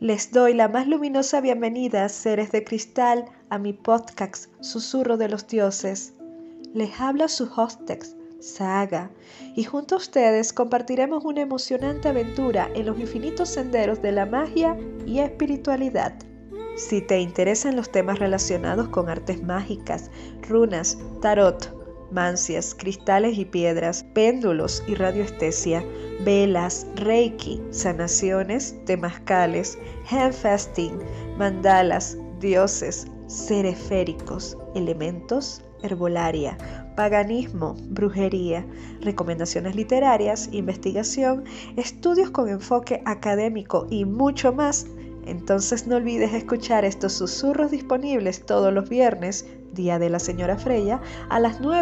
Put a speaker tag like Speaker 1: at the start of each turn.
Speaker 1: Les doy la más luminosa bienvenida, seres de cristal, a mi podcast Susurro de los Dioses. Les habla su hostex, Saga, y junto a ustedes compartiremos una emocionante aventura en los infinitos senderos de la magia y espiritualidad. Si te interesan los temas relacionados con artes mágicas, runas, tarot, mancias, cristales y piedras, péndulos y radioestesia, velas, reiki, sanaciones, temascales, handfasting, mandalas, dioses, sereféricos, elementos, herbolaria, paganismo, brujería, recomendaciones literarias, investigación, estudios con enfoque académico y mucho más, entonces no olvides escuchar estos susurros disponibles todos los viernes, día de la señora Freya, a las 9